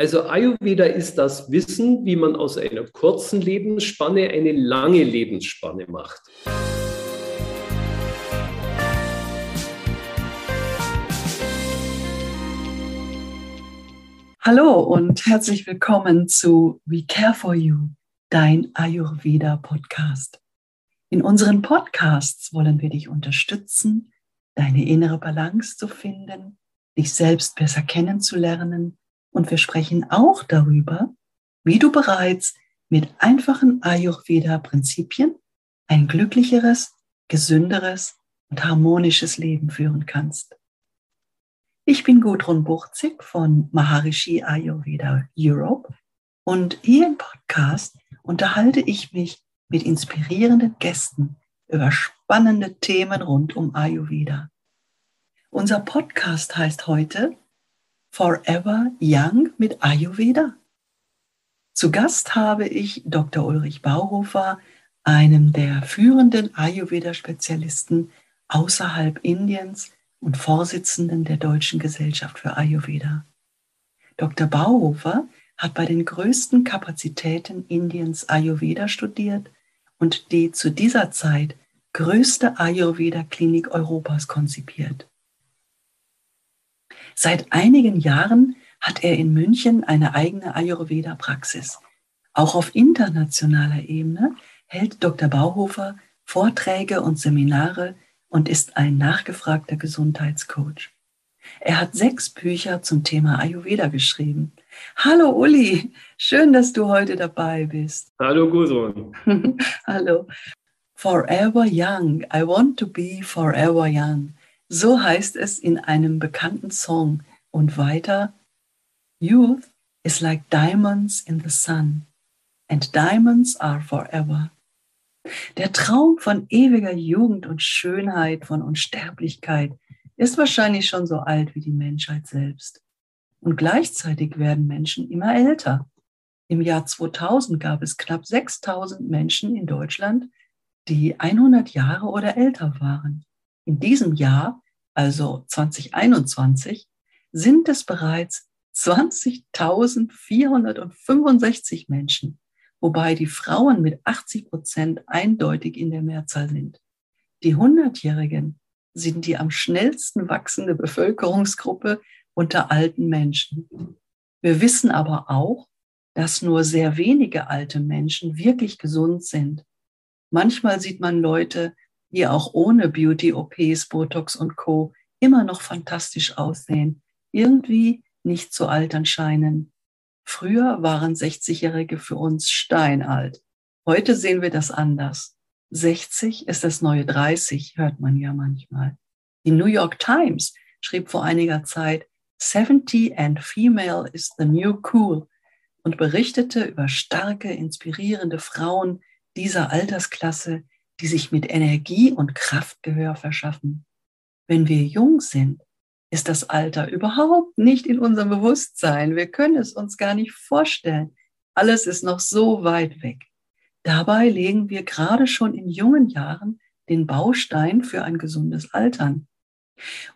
Also Ayurveda ist das Wissen, wie man aus einer kurzen Lebensspanne eine lange Lebensspanne macht. Hallo und herzlich willkommen zu We Care for You, dein Ayurveda Podcast. In unseren Podcasts wollen wir dich unterstützen, deine innere Balance zu finden, dich selbst besser kennenzulernen und wir sprechen auch darüber, wie du bereits mit einfachen Ayurveda-Prinzipien ein glücklicheres, gesünderes und harmonisches Leben führen kannst. Ich bin Gudrun Buchzig von Maharishi Ayurveda Europe und hier im Podcast unterhalte ich mich mit inspirierenden Gästen über spannende Themen rund um Ayurveda. Unser Podcast heißt heute Forever Young mit Ayurveda. Zu Gast habe ich Dr. Ulrich Bauhofer, einem der führenden Ayurveda-Spezialisten außerhalb Indiens und Vorsitzenden der Deutschen Gesellschaft für Ayurveda. Dr. Bauhofer hat bei den größten Kapazitäten Indiens Ayurveda studiert und die zu dieser Zeit größte Ayurveda-Klinik Europas konzipiert. Seit einigen Jahren hat er in München eine eigene Ayurveda-Praxis. Auch auf internationaler Ebene hält Dr. Bauhofer Vorträge und Seminare und ist ein nachgefragter Gesundheitscoach. Er hat sechs Bücher zum Thema Ayurveda geschrieben. Hallo Uli, schön, dass du heute dabei bist. Hallo Gudrun. Hallo. Forever Young. I want to be forever young. So heißt es in einem bekannten Song und weiter, Youth is like diamonds in the sun and diamonds are forever. Der Traum von ewiger Jugend und Schönheit, von Unsterblichkeit ist wahrscheinlich schon so alt wie die Menschheit selbst. Und gleichzeitig werden Menschen immer älter. Im Jahr 2000 gab es knapp 6000 Menschen in Deutschland, die 100 Jahre oder älter waren. In diesem Jahr, also 2021, sind es bereits 20.465 Menschen, wobei die Frauen mit 80 Prozent eindeutig in der Mehrzahl sind. Die 100-Jährigen sind die am schnellsten wachsende Bevölkerungsgruppe unter alten Menschen. Wir wissen aber auch, dass nur sehr wenige alte Menschen wirklich gesund sind. Manchmal sieht man Leute die auch ohne Beauty-OPs, Botox und Co. immer noch fantastisch aussehen, irgendwie nicht zu altern scheinen. Früher waren 60-Jährige für uns steinalt. Heute sehen wir das anders. 60 ist das neue 30, hört man ja manchmal. Die New York Times schrieb vor einiger Zeit, 70 and female is the new cool und berichtete über starke, inspirierende Frauen dieser Altersklasse, die sich mit Energie und Kraft Gehör verschaffen. Wenn wir jung sind, ist das Alter überhaupt nicht in unserem Bewusstsein. Wir können es uns gar nicht vorstellen. Alles ist noch so weit weg. Dabei legen wir gerade schon in jungen Jahren den Baustein für ein gesundes Altern.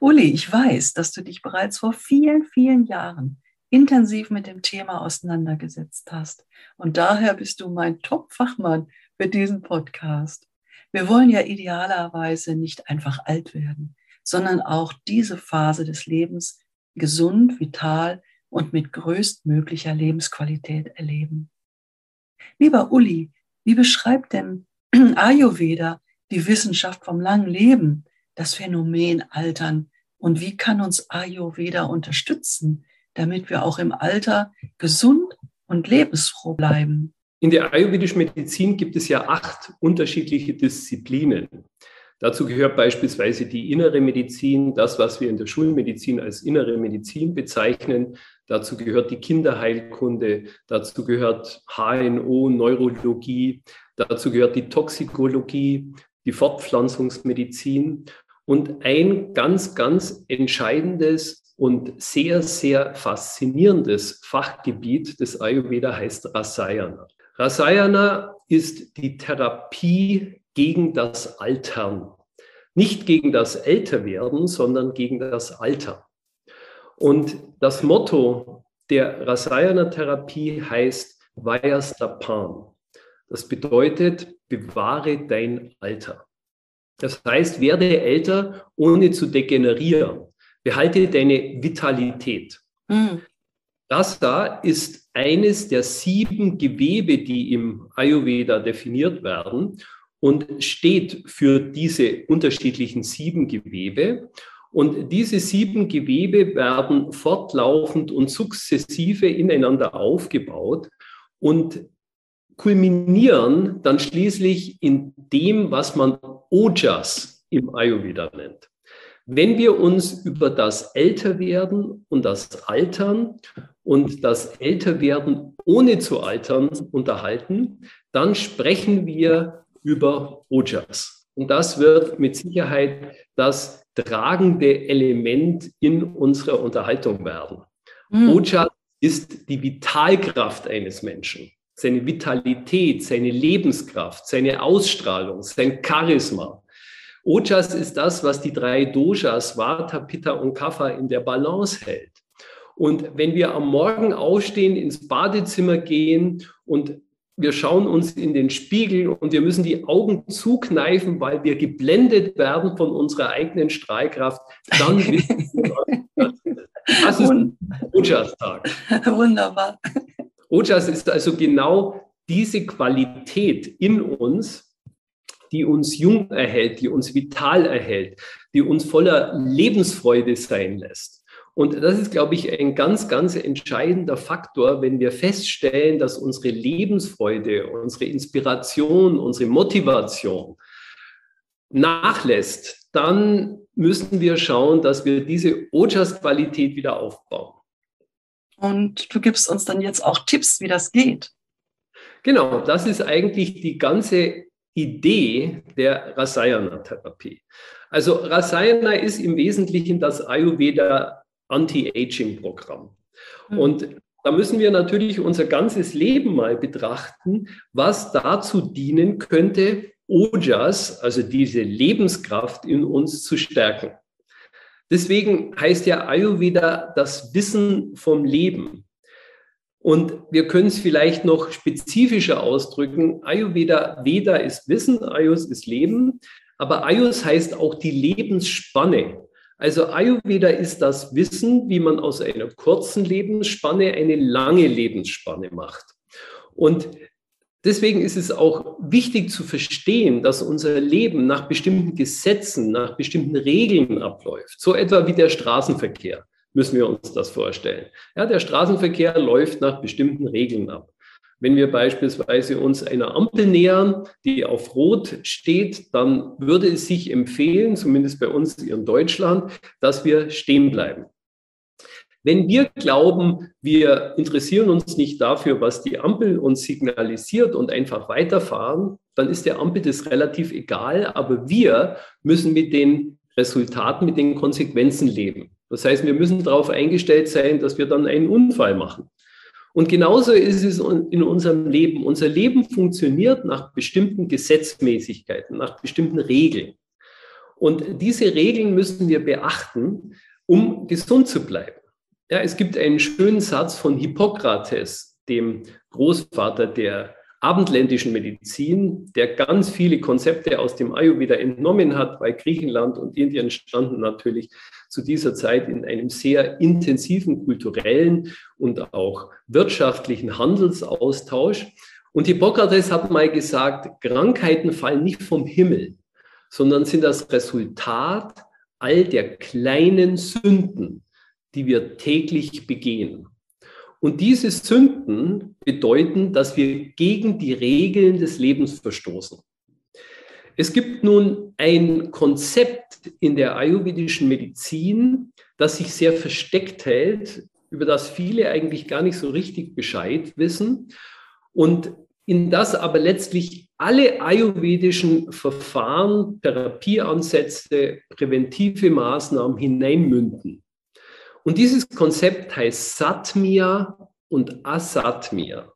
Uli, ich weiß, dass du dich bereits vor vielen, vielen Jahren intensiv mit dem Thema auseinandergesetzt hast. Und daher bist du mein Top-Fachmann für diesen Podcast. Wir wollen ja idealerweise nicht einfach alt werden, sondern auch diese Phase des Lebens gesund, vital und mit größtmöglicher Lebensqualität erleben. Lieber Uli, wie beschreibt denn Ayurveda die Wissenschaft vom langen Leben, das Phänomen Altern und wie kann uns Ayurveda unterstützen, damit wir auch im Alter gesund und lebensfroh bleiben? In der ayurvedischen Medizin gibt es ja acht unterschiedliche Disziplinen. Dazu gehört beispielsweise die innere Medizin, das, was wir in der Schulmedizin als innere Medizin bezeichnen. Dazu gehört die Kinderheilkunde, dazu gehört HNO, Neurologie, dazu gehört die Toxikologie, die Fortpflanzungsmedizin. Und ein ganz, ganz entscheidendes und sehr, sehr faszinierendes Fachgebiet des Ayurveda heißt Rasayana. Rasayana ist die Therapie gegen das Altern. Nicht gegen das Älterwerden, sondern gegen das Alter. Und das Motto der Rasayana-Therapie heißt Vayastapan. Das bedeutet, bewahre dein Alter. Das heißt, werde älter, ohne zu degenerieren. Behalte deine Vitalität. Mhm. Das da ist eines der sieben Gewebe, die im Ayurveda definiert werden und steht für diese unterschiedlichen sieben Gewebe. Und diese sieben Gewebe werden fortlaufend und sukzessive ineinander aufgebaut und kulminieren dann schließlich in dem, was man Ojas im Ayurveda nennt. Wenn wir uns über das Älterwerden und das Altern und das Älterwerden ohne zu altern unterhalten, dann sprechen wir über Ojas. Und das wird mit Sicherheit das tragende Element in unserer Unterhaltung werden. Mhm. Ojas ist die Vitalkraft eines Menschen, seine Vitalität, seine Lebenskraft, seine Ausstrahlung, sein Charisma. Ojas ist das, was die drei Doshas, Vata, Pitta und Kapha, in der Balance hält. Und wenn wir am Morgen aufstehen, ins Badezimmer gehen und wir schauen uns in den Spiegel und wir müssen die Augen zukneifen, weil wir geblendet werden von unserer eigenen Strahlkraft, dann wissen wir, das ist Ojas-Tag. Wunderbar. Ojas ist also genau diese Qualität in uns, die uns jung erhält, die uns vital erhält, die uns voller Lebensfreude sein lässt. Und das ist, glaube ich, ein ganz, ganz entscheidender Faktor, wenn wir feststellen, dass unsere Lebensfreude, unsere Inspiration, unsere Motivation nachlässt, dann müssen wir schauen, dass wir diese Ojas-Qualität wieder aufbauen. Und du gibst uns dann jetzt auch Tipps, wie das geht. Genau, das ist eigentlich die ganze Idee der Rasayana-Therapie. Also Rasayana ist im Wesentlichen das Ayurveda Anti-Aging-Programm. Mhm. Und da müssen wir natürlich unser ganzes Leben mal betrachten, was dazu dienen könnte, Ojas, also diese Lebenskraft in uns zu stärken. Deswegen heißt ja Ayurveda das Wissen vom Leben. Und wir können es vielleicht noch spezifischer ausdrücken. Ayurveda, Veda ist Wissen, Ayus ist Leben, aber Ayus heißt auch die Lebensspanne. Also Ayurveda ist das Wissen, wie man aus einer kurzen Lebensspanne eine lange Lebensspanne macht. Und deswegen ist es auch wichtig zu verstehen, dass unser Leben nach bestimmten Gesetzen, nach bestimmten Regeln abläuft. So etwa wie der Straßenverkehr müssen wir uns das vorstellen. Ja, der Straßenverkehr läuft nach bestimmten Regeln ab. Wenn wir beispielsweise uns einer Ampel nähern, die auf Rot steht, dann würde es sich empfehlen, zumindest bei uns in Deutschland, dass wir stehen bleiben. Wenn wir glauben, wir interessieren uns nicht dafür, was die Ampel uns signalisiert und einfach weiterfahren, dann ist der Ampel das relativ egal, aber wir müssen mit den Resultaten, mit den Konsequenzen leben. Das heißt, wir müssen darauf eingestellt sein, dass wir dann einen Unfall machen. Und genauso ist es in unserem Leben. Unser Leben funktioniert nach bestimmten Gesetzmäßigkeiten, nach bestimmten Regeln. Und diese Regeln müssen wir beachten, um gesund zu bleiben. Ja, es gibt einen schönen Satz von Hippokrates, dem Großvater der abendländischen Medizin, der ganz viele Konzepte aus dem Ayurveda entnommen hat, weil Griechenland und Indien standen natürlich zu dieser Zeit in einem sehr intensiven kulturellen und auch wirtschaftlichen Handelsaustausch. Und Hippokrates hat mal gesagt, Krankheiten fallen nicht vom Himmel, sondern sind das Resultat all der kleinen Sünden, die wir täglich begehen. Und diese Sünden bedeuten, dass wir gegen die Regeln des Lebens verstoßen. Es gibt nun ein Konzept in der ayurvedischen Medizin, das sich sehr versteckt hält, über das viele eigentlich gar nicht so richtig Bescheid wissen und in das aber letztlich alle ayurvedischen Verfahren, Therapieansätze, präventive Maßnahmen hineinmünden. Und dieses Konzept heißt Satmia und Asatmia.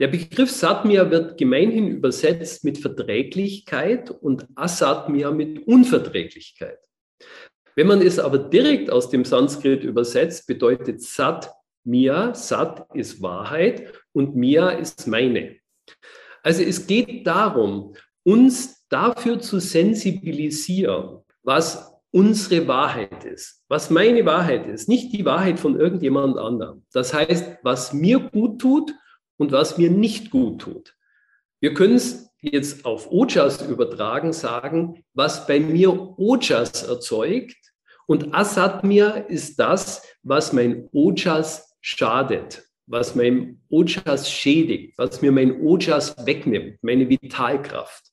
Der Begriff Satmia wird gemeinhin übersetzt mit Verträglichkeit und Asatmia mit Unverträglichkeit. Wenn man es aber direkt aus dem Sanskrit übersetzt, bedeutet Sat Mia, Sat ist Wahrheit und Mia ist meine. Also es geht darum, uns dafür zu sensibilisieren, was unsere Wahrheit ist, was meine Wahrheit ist, nicht die Wahrheit von irgendjemand anderem. Das heißt, was mir gut tut und was mir nicht gut tut. Wir können es jetzt auf Ojas übertragen sagen, was bei mir Ojas erzeugt und Asatmir ist das, was mein Ojas schadet, was mein Ojas schädigt, was mir mein Ojas wegnimmt, meine Vitalkraft.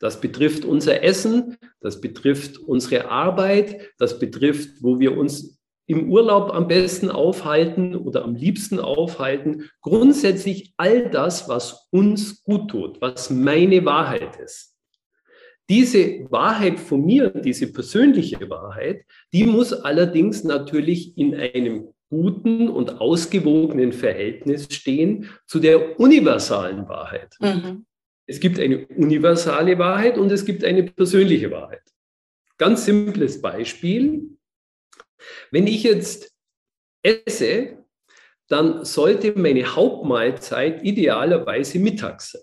Das betrifft unser Essen, das betrifft unsere Arbeit, das betrifft, wo wir uns im Urlaub am besten aufhalten oder am liebsten aufhalten. Grundsätzlich all das, was uns gut tut, was meine Wahrheit ist. Diese Wahrheit von mir, diese persönliche Wahrheit, die muss allerdings natürlich in einem guten und ausgewogenen Verhältnis stehen zu der universalen Wahrheit. Mhm. Es gibt eine universale Wahrheit und es gibt eine persönliche Wahrheit. Ganz simples Beispiel. Wenn ich jetzt esse, dann sollte meine Hauptmahlzeit idealerweise mittags sein.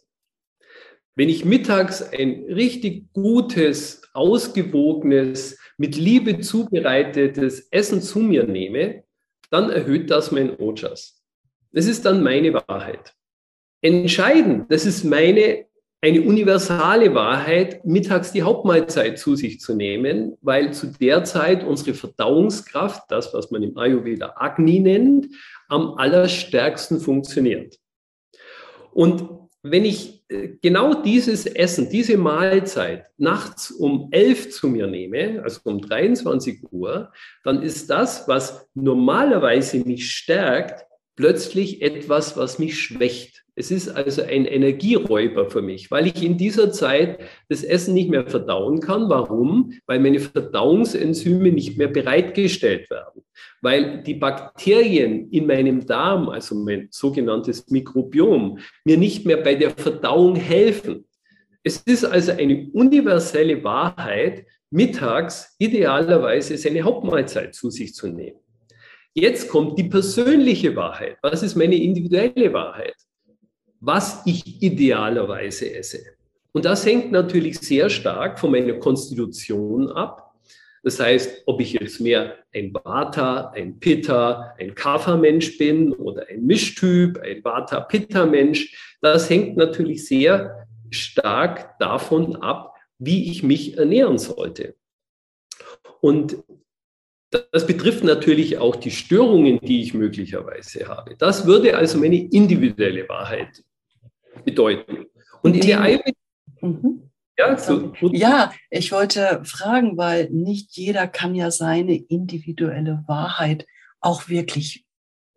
Wenn ich mittags ein richtig gutes, ausgewogenes, mit Liebe zubereitetes Essen zu mir nehme, dann erhöht das mein Ojas. Das ist dann meine Wahrheit. Entscheidend, das ist meine eine universale Wahrheit, mittags die Hauptmahlzeit zu sich zu nehmen, weil zu der Zeit unsere Verdauungskraft, das, was man im Ayurveda Agni nennt, am allerstärksten funktioniert. Und wenn ich äh, genau dieses Essen, diese Mahlzeit nachts um 11 zu mir nehme, also um 23 Uhr, dann ist das, was normalerweise mich stärkt, plötzlich etwas, was mich schwächt. Es ist also ein Energieräuber für mich, weil ich in dieser Zeit das Essen nicht mehr verdauen kann. Warum? Weil meine Verdauungsenzyme nicht mehr bereitgestellt werden. Weil die Bakterien in meinem Darm, also mein sogenanntes Mikrobiom, mir nicht mehr bei der Verdauung helfen. Es ist also eine universelle Wahrheit, mittags idealerweise seine Hauptmahlzeit zu sich zu nehmen. Jetzt kommt die persönliche Wahrheit. Was ist meine individuelle Wahrheit? Was ich idealerweise esse. Und das hängt natürlich sehr stark von meiner Konstitution ab. Das heißt, ob ich jetzt mehr ein Vata, ein Pitta, ein Kapha-Mensch bin oder ein Mischtyp, ein Vata-Pitta-Mensch, das hängt natürlich sehr stark davon ab, wie ich mich ernähren sollte. Und das betrifft natürlich auch die Störungen, die ich möglicherweise habe. Das würde also meine individuelle Wahrheit bedeuten. Und in der Ayurveda. Mhm. Ja, so, ja, ich wollte fragen, weil nicht jeder kann ja seine individuelle Wahrheit auch wirklich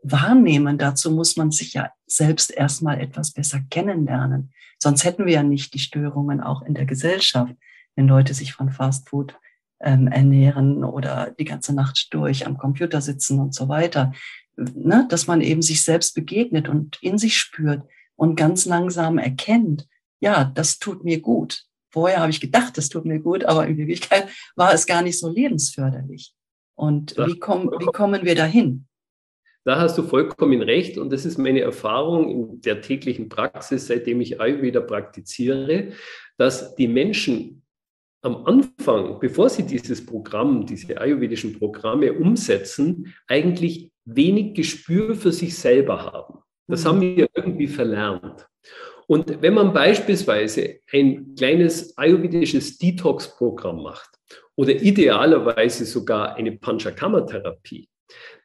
wahrnehmen. Dazu muss man sich ja selbst erstmal etwas besser kennenlernen. Sonst hätten wir ja nicht die Störungen auch in der Gesellschaft, wenn Leute sich von Fastfood ähm, ernähren oder die ganze Nacht durch am Computer sitzen und so weiter. Ne? Dass man eben sich selbst begegnet und in sich spürt, und ganz langsam erkennt, ja, das tut mir gut. Vorher habe ich gedacht, das tut mir gut, aber in Wirklichkeit war es gar nicht so lebensförderlich. Und wie, komm, wie kommen wir dahin? Da hast du vollkommen recht und das ist meine Erfahrung in der täglichen Praxis, seitdem ich Ayurveda praktiziere, dass die Menschen am Anfang, bevor sie dieses Programm, diese ayurvedischen Programme umsetzen, eigentlich wenig Gespür für sich selber haben. Das haben wir irgendwie verlernt. Und wenn man beispielsweise ein kleines ayurvedisches Detox-Programm macht oder idealerweise sogar eine Panchakarma-Therapie,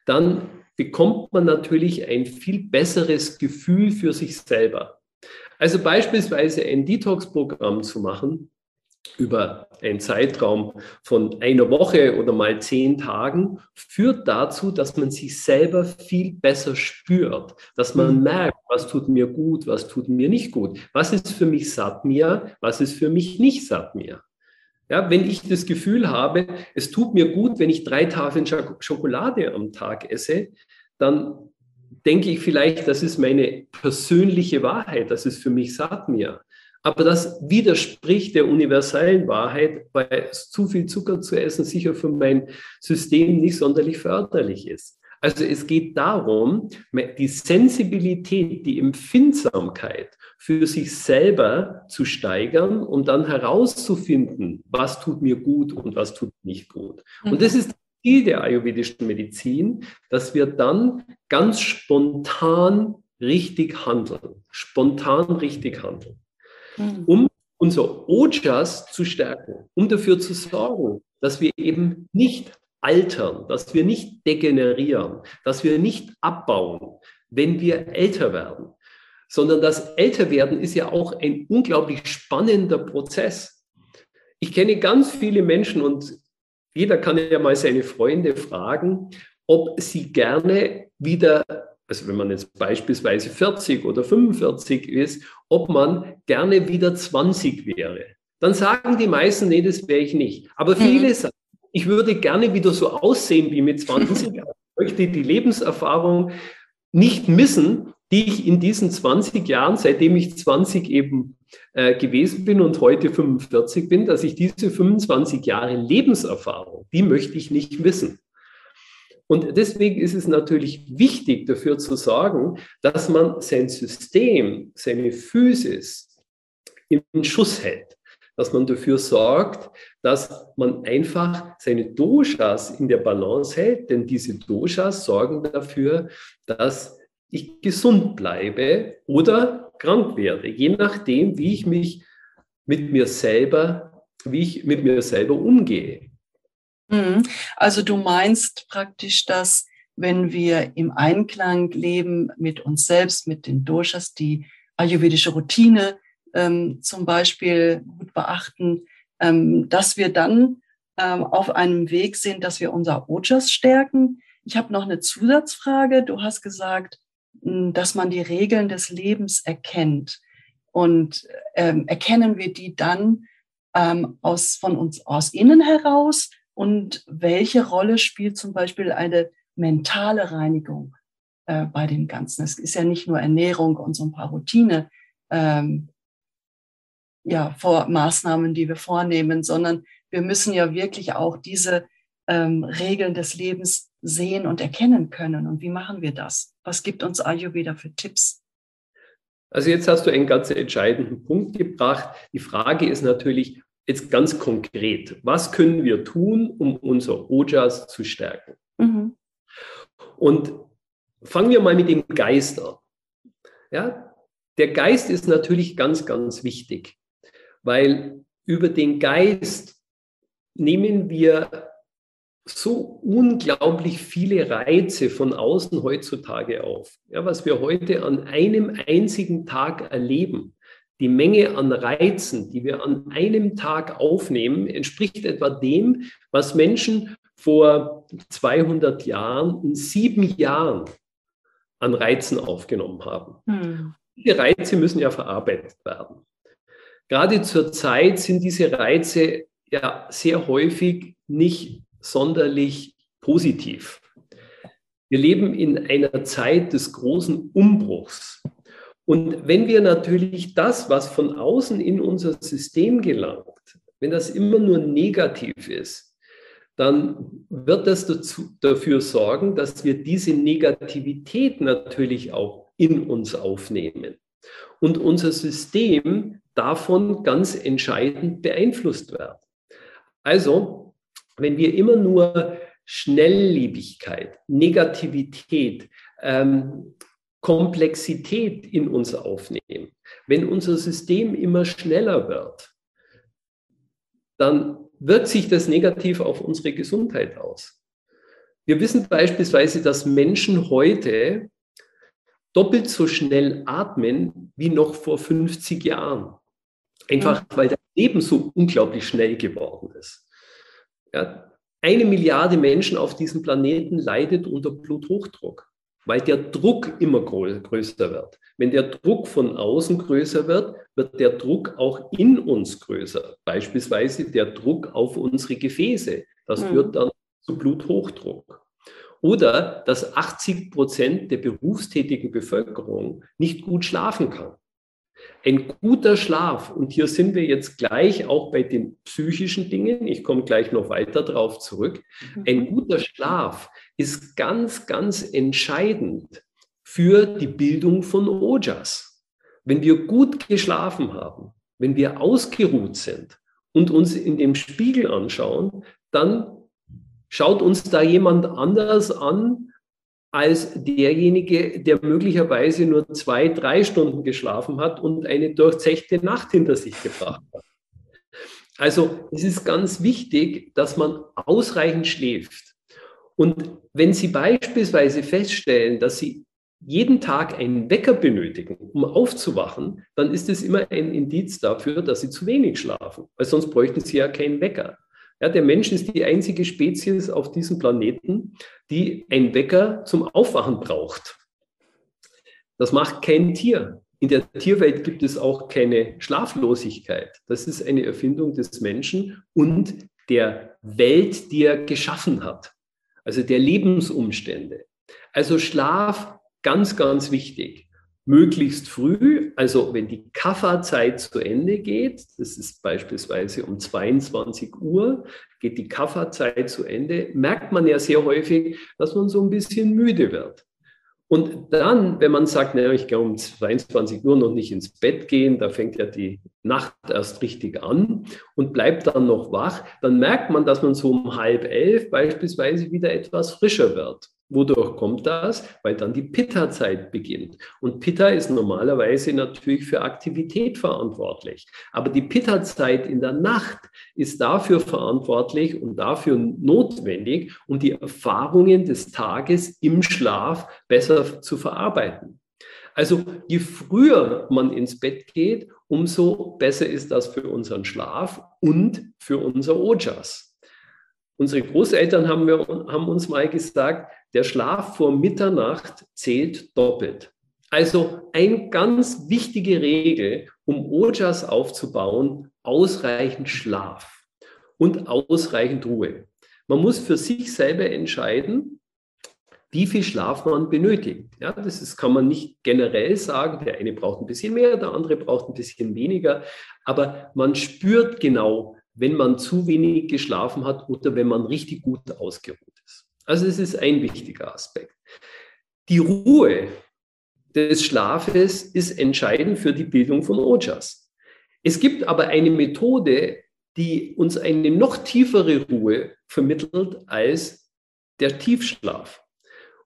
dann bekommt man natürlich ein viel besseres Gefühl für sich selber. Also beispielsweise ein Detox-Programm zu machen, über einen Zeitraum von einer Woche oder mal zehn Tagen führt dazu, dass man sich selber viel besser spürt, dass man mhm. merkt, was tut mir gut, was tut mir nicht gut, was ist für mich Satmir, was ist für mich nicht Satmir. Ja, wenn ich das Gefühl habe, es tut mir gut, wenn ich drei Tafeln Schokolade am Tag esse, dann denke ich vielleicht, das ist meine persönliche Wahrheit, das ist für mich Satmir. Aber das widerspricht der universellen Wahrheit, weil zu viel Zucker zu essen sicher für mein System nicht sonderlich förderlich ist. Also es geht darum, die Sensibilität, die Empfindsamkeit für sich selber zu steigern, um dann herauszufinden, was tut mir gut und was tut nicht gut. Und das ist das Ziel der ayurvedischen Medizin, dass wir dann ganz spontan richtig handeln, spontan richtig handeln, mhm. um unser Ojas zu stärken, um dafür zu sorgen, dass wir eben nicht altern, dass wir nicht degenerieren, dass wir nicht abbauen, wenn wir älter werden, sondern das Älterwerden ist ja auch ein unglaublich spannender Prozess. Ich kenne ganz viele Menschen und jeder kann ja mal seine Freunde fragen, ob sie gerne wieder, also wenn man jetzt beispielsweise 40 oder 45 ist, ob man gerne wieder 20 wäre. Dann sagen die meisten, nee, das wäre ich nicht. Aber viele mhm. sagen, ich würde gerne wieder so aussehen wie mit 20. ich möchte die Lebenserfahrung nicht missen, die ich in diesen 20 Jahren, seitdem ich 20 eben äh, gewesen bin und heute 45 bin, dass ich diese 25 Jahre Lebenserfahrung, die möchte ich nicht missen. Und deswegen ist es natürlich wichtig, dafür zu sorgen, dass man sein System, seine Physis im Schuss hält dass man dafür sorgt, dass man einfach seine Doshas in der Balance hält, denn diese Doshas sorgen dafür, dass ich gesund bleibe oder krank werde, je nachdem, wie ich mich mit mir selber, wie ich mit mir selber umgehe. Mhm. Also du meinst praktisch, dass wenn wir im Einklang leben mit uns selbst, mit den Doshas, die ayurvedische Routine ähm, zum Beispiel gut beachten, ähm, dass wir dann ähm, auf einem Weg sind, dass wir unser Ojas stärken. Ich habe noch eine Zusatzfrage. Du hast gesagt, mh, dass man die Regeln des Lebens erkennt. Und ähm, erkennen wir die dann ähm, aus, von uns aus innen heraus? Und welche Rolle spielt zum Beispiel eine mentale Reinigung äh, bei dem Ganzen? Es ist ja nicht nur Ernährung und so ein paar Routine, ähm, ja, vor Maßnahmen, die wir vornehmen, sondern wir müssen ja wirklich auch diese ähm, Regeln des Lebens sehen und erkennen können. Und wie machen wir das? Was gibt uns Ayurveda für Tipps? Also jetzt hast du einen ganz entscheidenden Punkt gebracht. Die Frage ist natürlich jetzt ganz konkret, was können wir tun, um unser Ojas zu stärken? Mhm. Und fangen wir mal mit dem Geist an. Ja, der Geist ist natürlich ganz, ganz wichtig weil über den Geist nehmen wir so unglaublich viele Reize von außen heutzutage auf. Ja, was wir heute an einem einzigen Tag erleben, die Menge an Reizen, die wir an einem Tag aufnehmen, entspricht etwa dem, was Menschen vor 200 Jahren in sieben Jahren an Reizen aufgenommen haben. Hm. Diese Reize müssen ja verarbeitet werden. Gerade zur Zeit sind diese Reize ja sehr häufig nicht sonderlich positiv. Wir leben in einer Zeit des großen Umbruchs. Und wenn wir natürlich das, was von außen in unser System gelangt, wenn das immer nur negativ ist, dann wird das dazu, dafür sorgen, dass wir diese Negativität natürlich auch in uns aufnehmen. Und unser System davon ganz entscheidend beeinflusst werden. Also, wenn wir immer nur Schnelllebigkeit, Negativität, ähm, Komplexität in uns aufnehmen, wenn unser System immer schneller wird, dann wirkt sich das negativ auf unsere Gesundheit aus. Wir wissen beispielsweise, dass Menschen heute doppelt so schnell atmen wie noch vor 50 Jahren. Einfach weil das Leben so unglaublich schnell geworden ist. Ja, eine Milliarde Menschen auf diesem Planeten leidet unter Bluthochdruck, weil der Druck immer größer wird. Wenn der Druck von außen größer wird, wird der Druck auch in uns größer. Beispielsweise der Druck auf unsere Gefäße. Das mhm. führt dann zu Bluthochdruck. Oder dass 80 Prozent der berufstätigen Bevölkerung nicht gut schlafen kann. Ein guter Schlaf, und hier sind wir jetzt gleich auch bei den psychischen Dingen, ich komme gleich noch weiter darauf zurück, mhm. ein guter Schlaf ist ganz, ganz entscheidend für die Bildung von Ojas. Wenn wir gut geschlafen haben, wenn wir ausgeruht sind und uns in dem Spiegel anschauen, dann schaut uns da jemand anders an als derjenige, der möglicherweise nur zwei, drei Stunden geschlafen hat und eine durchzechte Nacht hinter sich gebracht hat. Also es ist ganz wichtig, dass man ausreichend schläft. Und wenn Sie beispielsweise feststellen, dass Sie jeden Tag einen Wecker benötigen, um aufzuwachen, dann ist es immer ein Indiz dafür, dass Sie zu wenig schlafen, weil sonst bräuchten Sie ja keinen Wecker. Ja, der Mensch ist die einzige Spezies auf diesem Planeten, die einen Wecker zum Aufwachen braucht. Das macht kein Tier. In der Tierwelt gibt es auch keine Schlaflosigkeit. Das ist eine Erfindung des Menschen und der Welt, die er geschaffen hat, also der Lebensumstände. Also Schlaf ganz, ganz wichtig möglichst früh, also wenn die Kafferzeit zu Ende geht, das ist beispielsweise um 22 Uhr, geht die Kafferzeit zu Ende, merkt man ja sehr häufig, dass man so ein bisschen müde wird. Und dann, wenn man sagt, naja, ich kann um 22 Uhr noch nicht ins Bett gehen, da fängt ja die Nacht erst richtig an und bleibt dann noch wach, dann merkt man, dass man so um halb elf beispielsweise wieder etwas frischer wird. Wodurch kommt das? Weil dann die Pitta-Zeit beginnt. Und Pitta ist normalerweise natürlich für Aktivität verantwortlich. Aber die Pitta-Zeit in der Nacht ist dafür verantwortlich und dafür notwendig, um die Erfahrungen des Tages im Schlaf besser zu verarbeiten. Also je früher man ins Bett geht, umso besser ist das für unseren Schlaf und für unser Ojas. Unsere Großeltern haben, wir, haben uns mal gesagt, der Schlaf vor Mitternacht zählt doppelt. Also eine ganz wichtige Regel, um Ojas aufzubauen, ausreichend Schlaf und ausreichend Ruhe. Man muss für sich selber entscheiden, wie viel Schlaf man benötigt. Ja, das ist, kann man nicht generell sagen, der eine braucht ein bisschen mehr, der andere braucht ein bisschen weniger, aber man spürt genau, wenn man zu wenig geschlafen hat oder wenn man richtig gut ausgeruht ist. Also es ist ein wichtiger Aspekt. Die Ruhe des Schlafes ist entscheidend für die Bildung von Ojas. Es gibt aber eine Methode, die uns eine noch tiefere Ruhe vermittelt als der Tiefschlaf.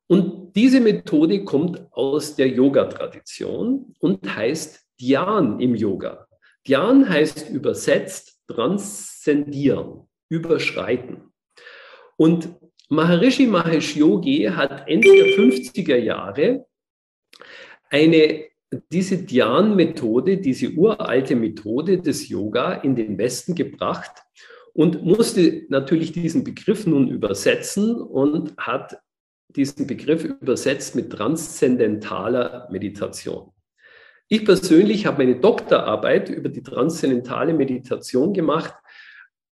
Und diese Methode kommt aus der Yoga-Tradition und heißt Dhyan im Yoga. Dhyan heißt übersetzt transzendieren, überschreiten. Und Maharishi Mahesh Yogi hat Ende der 50er Jahre eine, diese Dhyan-Methode, diese uralte Methode des Yoga in den Westen gebracht und musste natürlich diesen Begriff nun übersetzen und hat diesen Begriff übersetzt mit transzendentaler Meditation. Ich persönlich habe meine Doktorarbeit über die transzendentale Meditation gemacht.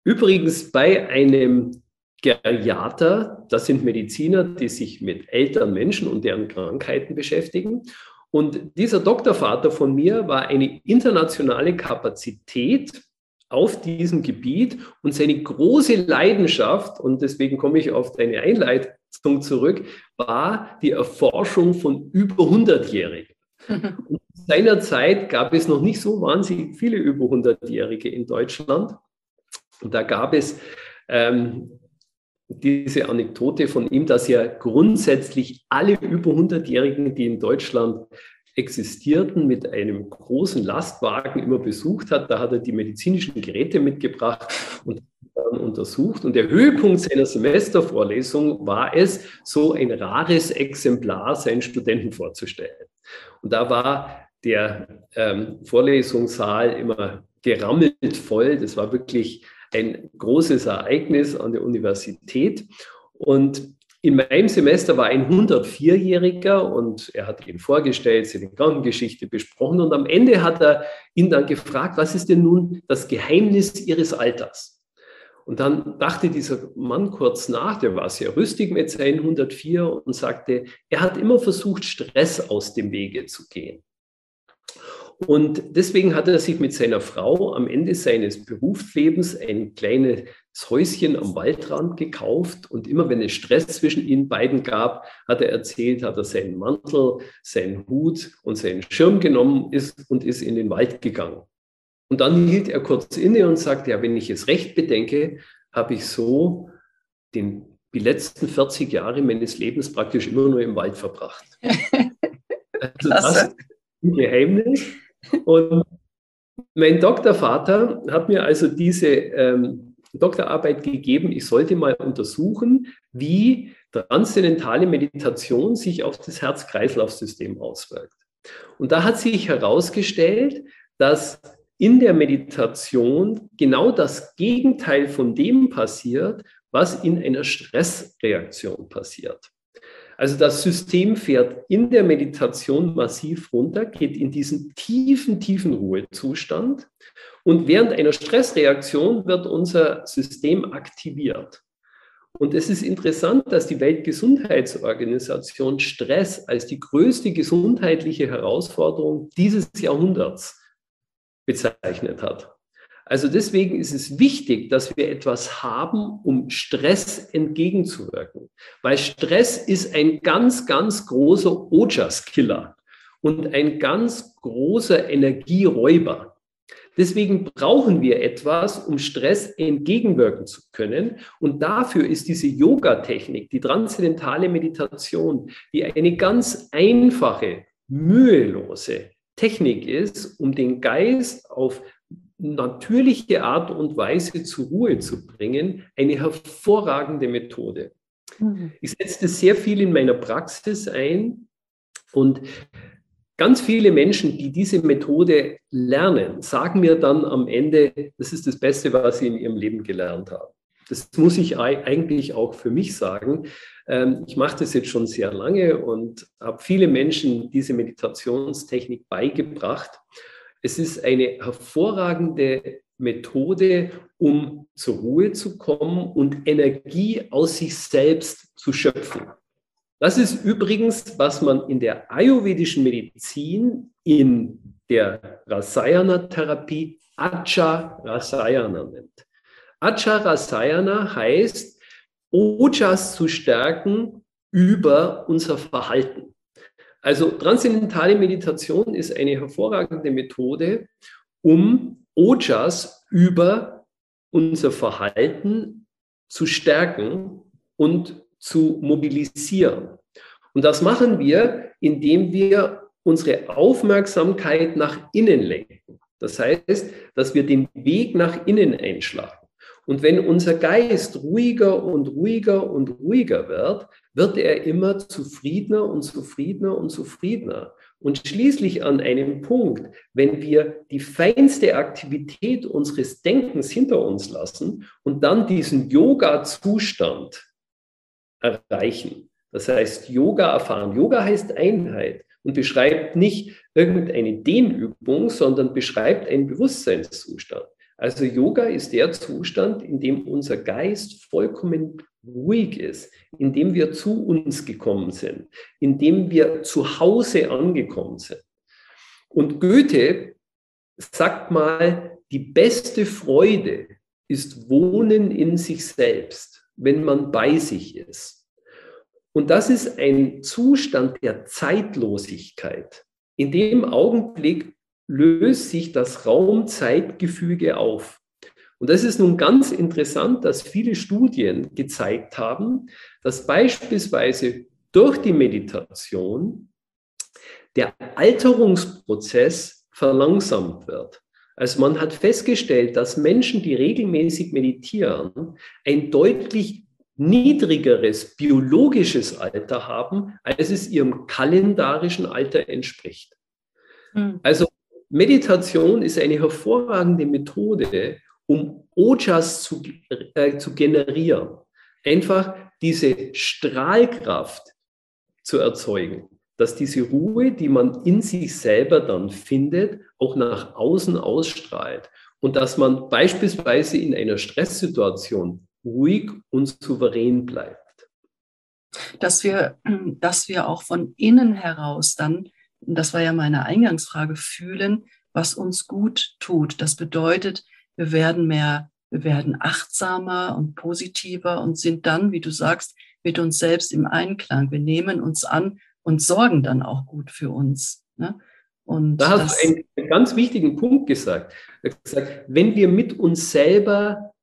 Übrigens bei einem Geriater, das sind Mediziner, die sich mit älteren Menschen und deren Krankheiten beschäftigen. Und dieser Doktorvater von mir war eine internationale Kapazität auf diesem Gebiet und seine große Leidenschaft, und deswegen komme ich auf deine Einleitung zurück, war die Erforschung von über 100-Jährigen. Und seiner Zeit gab es noch nicht so wahnsinnig viele über 100-Jährige in Deutschland. Und da gab es ähm, diese Anekdote von ihm, dass ja grundsätzlich alle über 100-Jährigen, die in Deutschland existierten, mit einem großen Lastwagen immer besucht hat. Da hat er die medizinischen Geräte mitgebracht und untersucht. Und der Höhepunkt seiner Semestervorlesung war es, so ein rares Exemplar seinen Studenten vorzustellen. Und da war der ähm, Vorlesungssaal immer gerammelt voll. Das war wirklich ein großes Ereignis an der Universität. Und in meinem Semester war ein 104-Jähriger und er hat ihn vorgestellt, seine Krankengeschichte besprochen und am Ende hat er ihn dann gefragt, was ist denn nun das Geheimnis Ihres Alters? Und dann dachte dieser Mann kurz nach, der war sehr rüstig mit seinen 104 und sagte, er hat immer versucht, Stress aus dem Wege zu gehen. Und deswegen hat er sich mit seiner Frau am Ende seines Berufslebens ein kleines Häuschen am Waldrand gekauft. Und immer wenn es Stress zwischen ihnen beiden gab, hat er erzählt, hat er seinen Mantel, seinen Hut und seinen Schirm genommen ist und ist in den Wald gegangen. Und dann hielt er kurz inne und sagte, ja, wenn ich es recht bedenke, habe ich so den, die letzten 40 Jahre meines Lebens praktisch immer nur im Wald verbracht. Also das Geheimnis. Und mein Doktorvater hat mir also diese ähm, Doktorarbeit gegeben, ich sollte mal untersuchen, wie transzendentale Meditation sich auf das Herz-Kreislauf-System auswirkt. Und da hat sich herausgestellt, dass in der Meditation genau das Gegenteil von dem passiert, was in einer Stressreaktion passiert. Also das System fährt in der Meditation massiv runter, geht in diesen tiefen, tiefen Ruhezustand und während einer Stressreaktion wird unser System aktiviert. Und es ist interessant, dass die Weltgesundheitsorganisation Stress als die größte gesundheitliche Herausforderung dieses Jahrhunderts bezeichnet hat. Also deswegen ist es wichtig, dass wir etwas haben, um Stress entgegenzuwirken. Weil Stress ist ein ganz, ganz großer Ojas-Killer und ein ganz großer Energieräuber. Deswegen brauchen wir etwas, um Stress entgegenwirken zu können. Und dafür ist diese Yoga-Technik, die transzendentale Meditation, die eine ganz einfache, mühelose Technik ist, um den Geist auf natürliche Art und Weise zur Ruhe zu bringen, eine hervorragende Methode. Mhm. Ich setze das sehr viel in meiner Praxis ein und ganz viele Menschen, die diese Methode lernen, sagen mir dann am Ende, das ist das Beste, was sie in ihrem Leben gelernt haben. Das muss ich eigentlich auch für mich sagen. Ähm, ich mache das jetzt schon sehr lange und habe viele Menschen diese Meditationstechnik beigebracht. Es ist eine hervorragende Methode, um zur Ruhe zu kommen und Energie aus sich selbst zu schöpfen. Das ist übrigens, was man in der ayurvedischen Medizin in der Rasayana-Therapie Acha Rasayana nennt. Acha Rasayana heißt, Ojas zu stärken über unser Verhalten. Also transzendentale Meditation ist eine hervorragende Methode, um Ojas über unser Verhalten zu stärken und zu mobilisieren. Und das machen wir, indem wir unsere Aufmerksamkeit nach innen lenken. Das heißt, dass wir den Weg nach innen einschlagen. Und wenn unser Geist ruhiger und ruhiger und ruhiger wird, wird er immer zufriedener und zufriedener und zufriedener. Und schließlich an einem Punkt, wenn wir die feinste Aktivität unseres Denkens hinter uns lassen und dann diesen Yoga-Zustand erreichen, das heißt Yoga erfahren. Yoga heißt Einheit und beschreibt nicht irgendeine Dehnübung, sondern beschreibt einen Bewusstseinszustand. Also Yoga ist der Zustand, in dem unser Geist vollkommen ruhig ist, in dem wir zu uns gekommen sind, in dem wir zu Hause angekommen sind. Und Goethe sagt mal, die beste Freude ist Wohnen in sich selbst, wenn man bei sich ist. Und das ist ein Zustand der Zeitlosigkeit. In dem Augenblick löst sich das Raum-Zeitgefüge auf. Und das ist nun ganz interessant, dass viele Studien gezeigt haben, dass beispielsweise durch die Meditation der Alterungsprozess verlangsamt wird. Also man hat festgestellt, dass Menschen, die regelmäßig meditieren, ein deutlich niedrigeres biologisches Alter haben, als es ihrem kalendarischen Alter entspricht. Hm. Also Meditation ist eine hervorragende Methode, um Ojas zu, äh, zu generieren. Einfach diese Strahlkraft zu erzeugen, dass diese Ruhe, die man in sich selber dann findet, auch nach außen ausstrahlt. Und dass man beispielsweise in einer Stresssituation ruhig und souverän bleibt. Dass wir, dass wir auch von innen heraus dann das war ja meine Eingangsfrage, fühlen, was uns gut tut. Das bedeutet, wir werden mehr, wir werden achtsamer und positiver und sind dann, wie du sagst, mit uns selbst im Einklang. Wir nehmen uns an und sorgen dann auch gut für uns. Ne? Und da hast du einen ganz wichtigen Punkt gesagt. gesagt. Wenn wir mit uns selber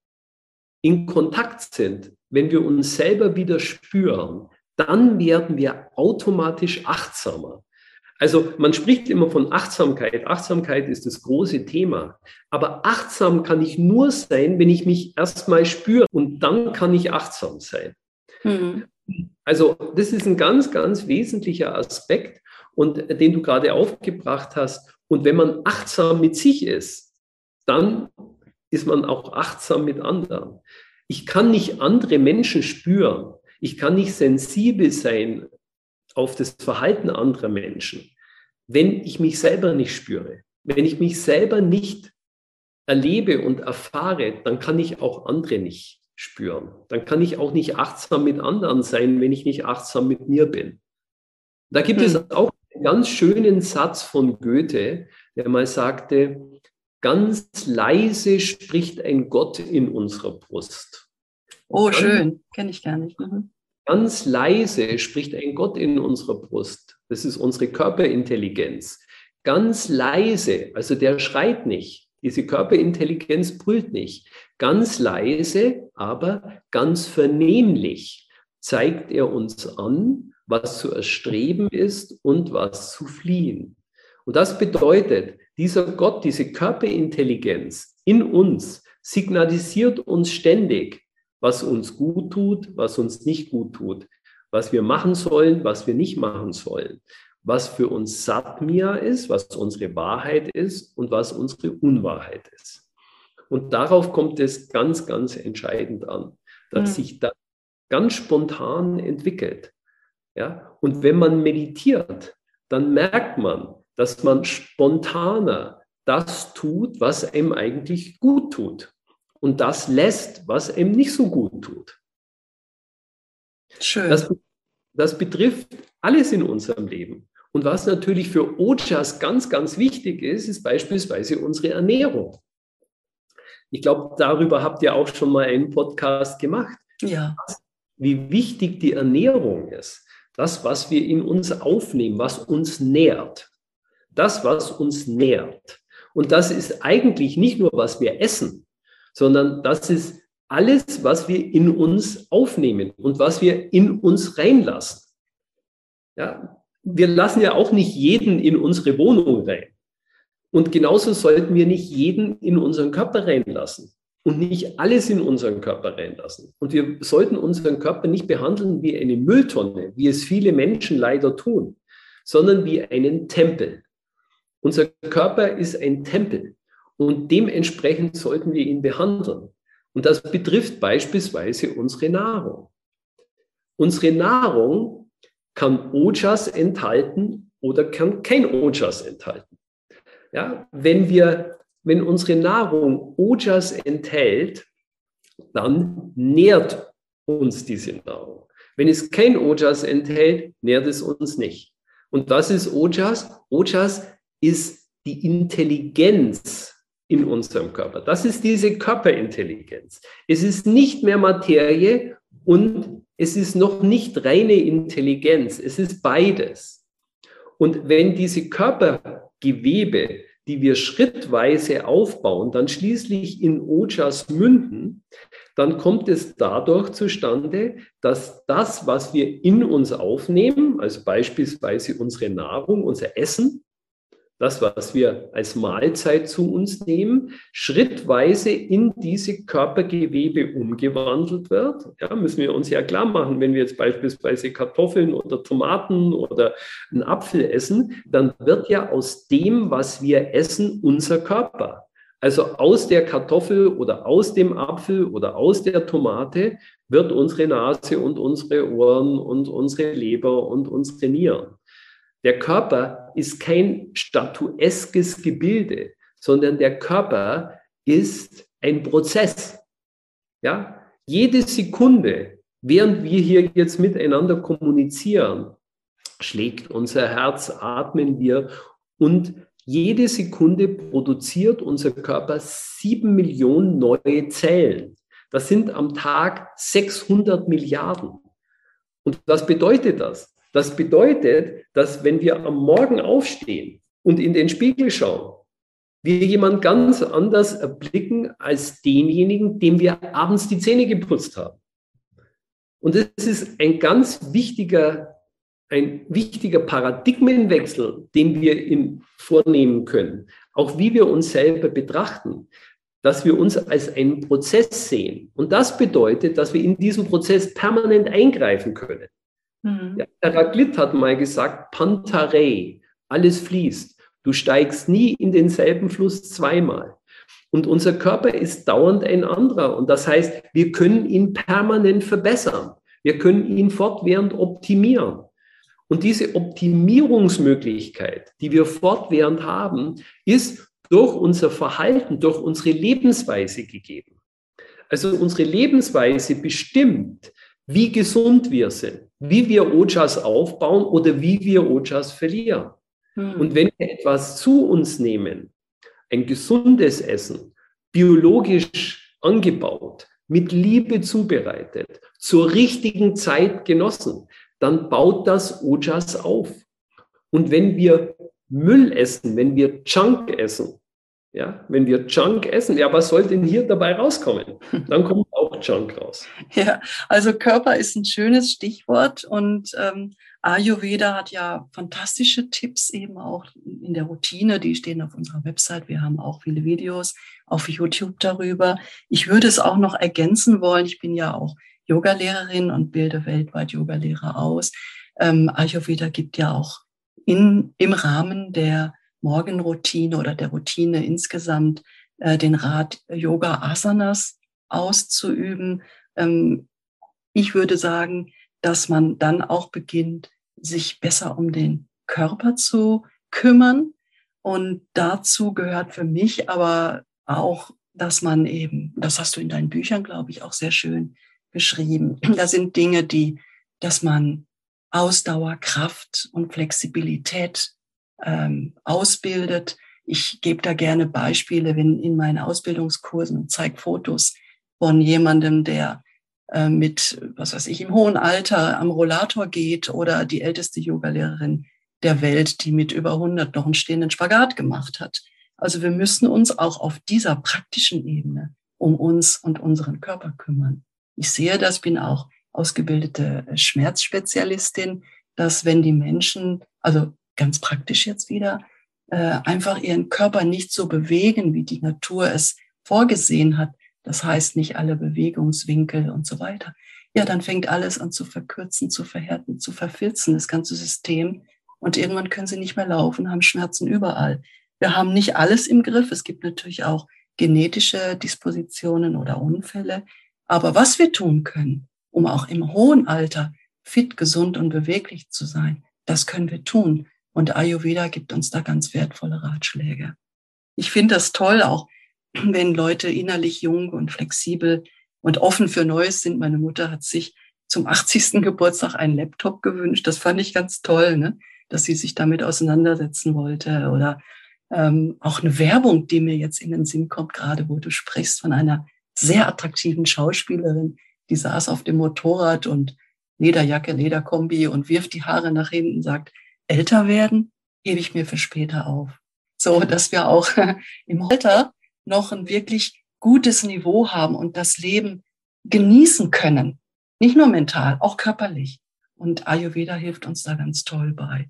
in Kontakt sind, wenn wir uns selber wieder spüren, dann werden wir automatisch achtsamer. Also man spricht immer von Achtsamkeit. Achtsamkeit ist das große Thema. Aber achtsam kann ich nur sein, wenn ich mich erstmal spüre und dann kann ich achtsam sein. Mhm. Also das ist ein ganz, ganz wesentlicher Aspekt und äh, den du gerade aufgebracht hast. Und wenn man achtsam mit sich ist, dann ist man auch achtsam mit anderen. Ich kann nicht andere Menschen spüren. Ich kann nicht sensibel sein auf das Verhalten anderer Menschen, wenn ich mich selber nicht spüre. Wenn ich mich selber nicht erlebe und erfahre, dann kann ich auch andere nicht spüren. Dann kann ich auch nicht achtsam mit anderen sein, wenn ich nicht achtsam mit mir bin. Da gibt hm. es auch einen ganz schönen Satz von Goethe, der mal sagte, ganz leise spricht ein Gott in unserer Brust. Oh, schön, kenne ich gar nicht. Mhm. Ganz leise spricht ein Gott in unserer Brust. Das ist unsere Körperintelligenz. Ganz leise, also der schreit nicht. Diese Körperintelligenz brüllt nicht. Ganz leise, aber ganz vernehmlich zeigt er uns an, was zu erstreben ist und was zu fliehen. Und das bedeutet, dieser Gott, diese Körperintelligenz in uns signalisiert uns ständig, was uns gut tut, was uns nicht gut tut, was wir machen sollen, was wir nicht machen sollen, was für uns Satmia ist, was unsere Wahrheit ist und was unsere Unwahrheit ist. Und darauf kommt es ganz, ganz entscheidend an, dass mhm. sich das ganz spontan entwickelt. Ja? Und wenn man meditiert, dann merkt man, dass man spontaner das tut, was einem eigentlich gut tut. Und das lässt, was einem nicht so gut tut. Schön. Das, das betrifft alles in unserem Leben. Und was natürlich für Ojas ganz, ganz wichtig ist, ist beispielsweise unsere Ernährung. Ich glaube, darüber habt ihr auch schon mal einen Podcast gemacht. Ja. Wie wichtig die Ernährung ist. Das, was wir in uns aufnehmen, was uns nährt. Das, was uns nährt. Und das ist eigentlich nicht nur, was wir essen, sondern das ist alles, was wir in uns aufnehmen und was wir in uns reinlassen. Ja, wir lassen ja auch nicht jeden in unsere Wohnung rein. Und genauso sollten wir nicht jeden in unseren Körper reinlassen und nicht alles in unseren Körper reinlassen. Und wir sollten unseren Körper nicht behandeln wie eine Mülltonne, wie es viele Menschen leider tun, sondern wie einen Tempel. Unser Körper ist ein Tempel und dementsprechend sollten wir ihn behandeln. Und das betrifft beispielsweise unsere Nahrung. Unsere Nahrung kann Ojas enthalten oder kann kein Ojas enthalten. Ja, wenn wir, wenn unsere Nahrung Ojas enthält, dann nährt uns diese Nahrung. Wenn es kein Ojas enthält, nährt es uns nicht. Und was ist Ojas? Ojas ist die Intelligenz in unserem Körper. Das ist diese Körperintelligenz. Es ist nicht mehr Materie und es ist noch nicht reine Intelligenz, es ist beides. Und wenn diese Körpergewebe, die wir schrittweise aufbauen, dann schließlich in Ojas münden, dann kommt es dadurch zustande, dass das, was wir in uns aufnehmen, also beispielsweise unsere Nahrung, unser Essen, das, was wir als Mahlzeit zu uns nehmen, schrittweise in diese Körpergewebe umgewandelt wird. Ja, müssen wir uns ja klar machen, wenn wir jetzt beispielsweise Kartoffeln oder Tomaten oder einen Apfel essen, dann wird ja aus dem, was wir essen, unser Körper. Also aus der Kartoffel oder aus dem Apfel oder aus der Tomate wird unsere Nase und unsere Ohren und unsere Leber und unsere Nieren. Der Körper ist kein statueskes Gebilde, sondern der Körper ist ein Prozess. Ja, jede Sekunde, während wir hier jetzt miteinander kommunizieren, schlägt unser Herz, atmen wir und jede Sekunde produziert unser Körper sieben Millionen neue Zellen. Das sind am Tag 600 Milliarden. Und was bedeutet das? Das bedeutet, dass wenn wir am Morgen aufstehen und in den Spiegel schauen, wir jemand ganz anders erblicken als denjenigen, dem wir abends die Zähne geputzt haben. Und es ist ein ganz wichtiger, ein wichtiger Paradigmenwechsel, den wir in, vornehmen können. Auch wie wir uns selber betrachten, dass wir uns als einen Prozess sehen. Und das bedeutet, dass wir in diesen Prozess permanent eingreifen können. Mhm. Ja, Heraklit hat mal gesagt, Pantarei, alles fließt. Du steigst nie in denselben Fluss zweimal. Und unser Körper ist dauernd ein anderer. Und das heißt, wir können ihn permanent verbessern. Wir können ihn fortwährend optimieren. Und diese Optimierungsmöglichkeit, die wir fortwährend haben, ist durch unser Verhalten, durch unsere Lebensweise gegeben. Also unsere Lebensweise bestimmt, wie gesund wir sind, wie wir Ojas aufbauen oder wie wir Ojas verlieren. Hm. Und wenn wir etwas zu uns nehmen, ein gesundes Essen, biologisch angebaut, mit Liebe zubereitet, zur richtigen Zeit genossen, dann baut das Ojas auf. Und wenn wir Müll essen, wenn wir Junk essen, ja, wenn wir Junk essen, ja, was soll denn hier dabei rauskommen? Dann kommt auch Junk raus. Ja, also Körper ist ein schönes Stichwort und ähm, Ayurveda hat ja fantastische Tipps eben auch in der Routine. Die stehen auf unserer Website. Wir haben auch viele Videos auf YouTube darüber. Ich würde es auch noch ergänzen wollen. Ich bin ja auch Yogalehrerin und bilde weltweit Yogalehrer aus. Ähm, Ayurveda gibt ja auch in, im Rahmen der Morgenroutine oder der Routine insgesamt äh, den Rat, Yoga Asanas auszuüben. Ähm, ich würde sagen, dass man dann auch beginnt, sich besser um den Körper zu kümmern. Und dazu gehört für mich aber auch, dass man eben, das hast du in deinen Büchern, glaube ich, auch sehr schön beschrieben. Da sind Dinge, die, dass man Ausdauer, Kraft und Flexibilität ähm, ausbildet. Ich gebe da gerne Beispiele wenn in meinen Ausbildungskursen und zeige Fotos von jemandem, der äh, mit, was weiß ich, im hohen Alter am Rollator geht oder die älteste Yogalehrerin der Welt, die mit über 100 noch einen stehenden Spagat gemacht hat. Also wir müssen uns auch auf dieser praktischen Ebene um uns und unseren Körper kümmern. Ich sehe das, bin auch ausgebildete Schmerzspezialistin, dass wenn die Menschen, also ganz praktisch jetzt wieder, äh, einfach ihren Körper nicht so bewegen, wie die Natur es vorgesehen hat, das heißt nicht alle Bewegungswinkel und so weiter, ja, dann fängt alles an zu verkürzen, zu verhärten, zu verfilzen, das ganze System. Und irgendwann können sie nicht mehr laufen, haben Schmerzen überall. Wir haben nicht alles im Griff. Es gibt natürlich auch genetische Dispositionen oder Unfälle. Aber was wir tun können, um auch im hohen Alter fit, gesund und beweglich zu sein, das können wir tun. Und Ayurveda gibt uns da ganz wertvolle Ratschläge. Ich finde das toll, auch wenn Leute innerlich jung und flexibel und offen für Neues sind. Meine Mutter hat sich zum 80. Geburtstag einen Laptop gewünscht. Das fand ich ganz toll, ne? dass sie sich damit auseinandersetzen wollte. Oder ähm, auch eine Werbung, die mir jetzt in den Sinn kommt, gerade wo du sprichst von einer sehr attraktiven Schauspielerin, die saß auf dem Motorrad und Lederjacke, Lederkombi und wirft die Haare nach hinten, sagt, älter werden hebe ich mir für später auf. So, dass wir auch im Alter noch ein wirklich gutes Niveau haben und das Leben genießen können. Nicht nur mental, auch körperlich. Und Ayurveda hilft uns da ganz toll bei.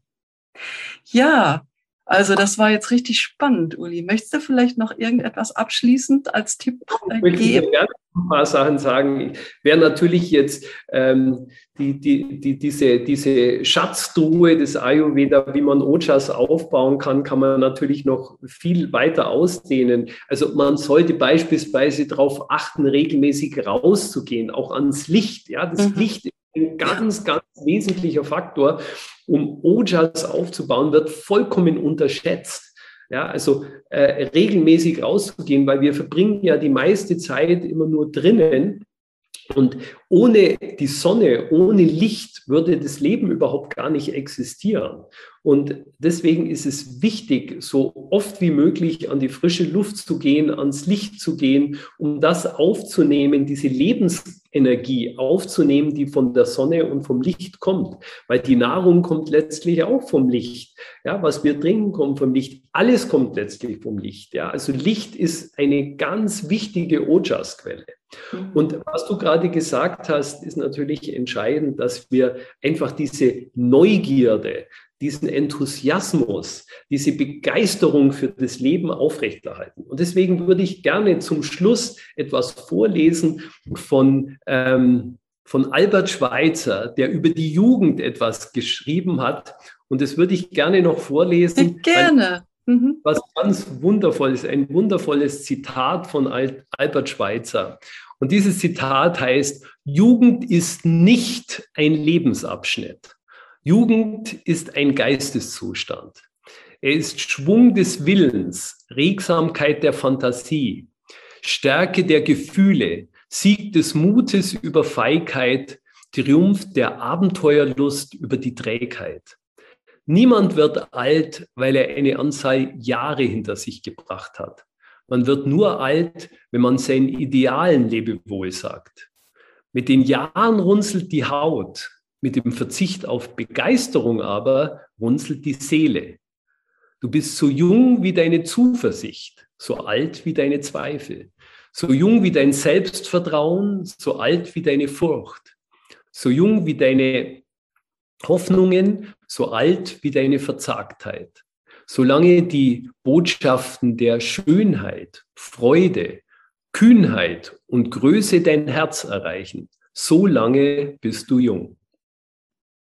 Ja, also das war jetzt richtig spannend, Uli. Möchtest du vielleicht noch irgendetwas abschließend als Tipp äh, geben? Ich möchte gerne ein paar Sachen sagen. Wer natürlich jetzt ähm, die, die, die, diese, diese Schatztruhe des Ayurveda, wie man Ojas aufbauen kann, kann man natürlich noch viel weiter ausdehnen. Also man sollte beispielsweise darauf achten, regelmäßig rauszugehen, auch ans Licht. Ja, das mhm. Licht ist ein ganz, ganz wesentlicher Faktor um Ojas aufzubauen, wird vollkommen unterschätzt. Ja, also äh, regelmäßig rauszugehen, weil wir verbringen ja die meiste Zeit immer nur drinnen Und ohne die Sonne, ohne Licht würde das Leben überhaupt gar nicht existieren. Und deswegen ist es wichtig, so oft wie möglich an die frische Luft zu gehen, ans Licht zu gehen, um das aufzunehmen, diese Lebensenergie aufzunehmen, die von der Sonne und vom Licht kommt. Weil die Nahrung kommt letztlich auch vom Licht. Ja, was wir trinken, kommt vom Licht. Alles kommt letztlich vom Licht. Ja, also Licht ist eine ganz wichtige Ojas-Quelle. Mhm. Und was du gerade gesagt hast, ist natürlich entscheidend, dass wir einfach diese Neugierde, diesen Enthusiasmus, diese Begeisterung für das Leben aufrechterhalten. Und deswegen würde ich gerne zum Schluss etwas vorlesen von, ähm, von Albert Schweitzer, der über die Jugend etwas geschrieben hat. Und das würde ich gerne noch vorlesen. Gerne. Mhm. Was ganz wundervolles, ein wundervolles Zitat von Albert Schweitzer. Und dieses Zitat heißt, Jugend ist nicht ein Lebensabschnitt. Jugend ist ein Geisteszustand. Er ist Schwung des Willens, Regsamkeit der Fantasie, Stärke der Gefühle, Sieg des Mutes über Feigheit, Triumph der Abenteuerlust über die Trägheit. Niemand wird alt, weil er eine Anzahl Jahre hinter sich gebracht hat. Man wird nur alt, wenn man seinen idealen Lebewohl sagt. Mit den Jahren runzelt die Haut, mit dem Verzicht auf Begeisterung aber runzelt die Seele. Du bist so jung wie deine Zuversicht, so alt wie deine Zweifel, so jung wie dein Selbstvertrauen, so alt wie deine Furcht, so jung wie deine Hoffnungen, so alt wie deine Verzagtheit. Solange die Botschaften der Schönheit, Freude, Kühnheit und Größe dein Herz erreichen, so lange bist du jung.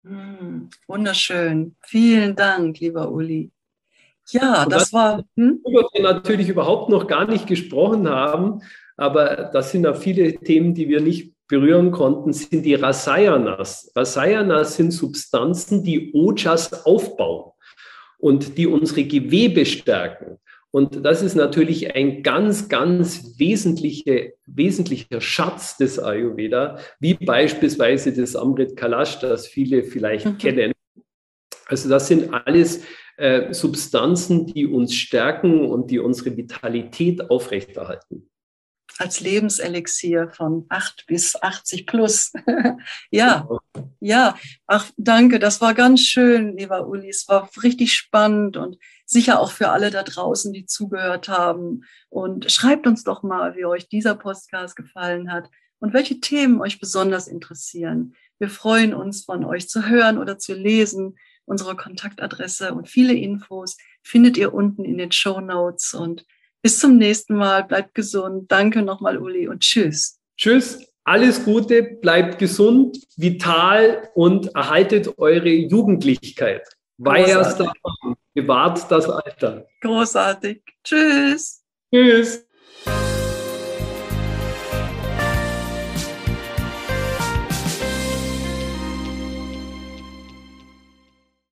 Hm, wunderschön. Vielen Dank, lieber Uli. Ja, das, das war. Hm? Worüber wir natürlich überhaupt noch gar nicht gesprochen haben, aber das sind ja viele Themen, die wir nicht berühren konnten, sind die Rasayanas. Rasayanas sind Substanzen, die Ojas aufbauen und die unsere Gewebe stärken. Und das ist natürlich ein ganz, ganz wesentliche, wesentlicher Schatz des Ayurveda, wie beispielsweise das Amrit Kalash, das viele vielleicht mhm. kennen. Also das sind alles äh, Substanzen, die uns stärken und die unsere Vitalität aufrechterhalten als Lebenselixier von 8 bis 80 plus. ja, ja. Ach, danke. Das war ganz schön, lieber Uli. Es war richtig spannend und sicher auch für alle da draußen, die zugehört haben. Und schreibt uns doch mal, wie euch dieser Podcast gefallen hat und welche Themen euch besonders interessieren. Wir freuen uns, von euch zu hören oder zu lesen. Unsere Kontaktadresse und viele Infos findet ihr unten in den Show Notes und bis zum nächsten Mal. Bleibt gesund. Danke nochmal, Uli, und tschüss. Tschüss. Alles Gute, bleibt gesund, vital und erhaltet eure Jugendlichkeit. Weiherst bewahrt das Alter. Großartig. Tschüss. Tschüss.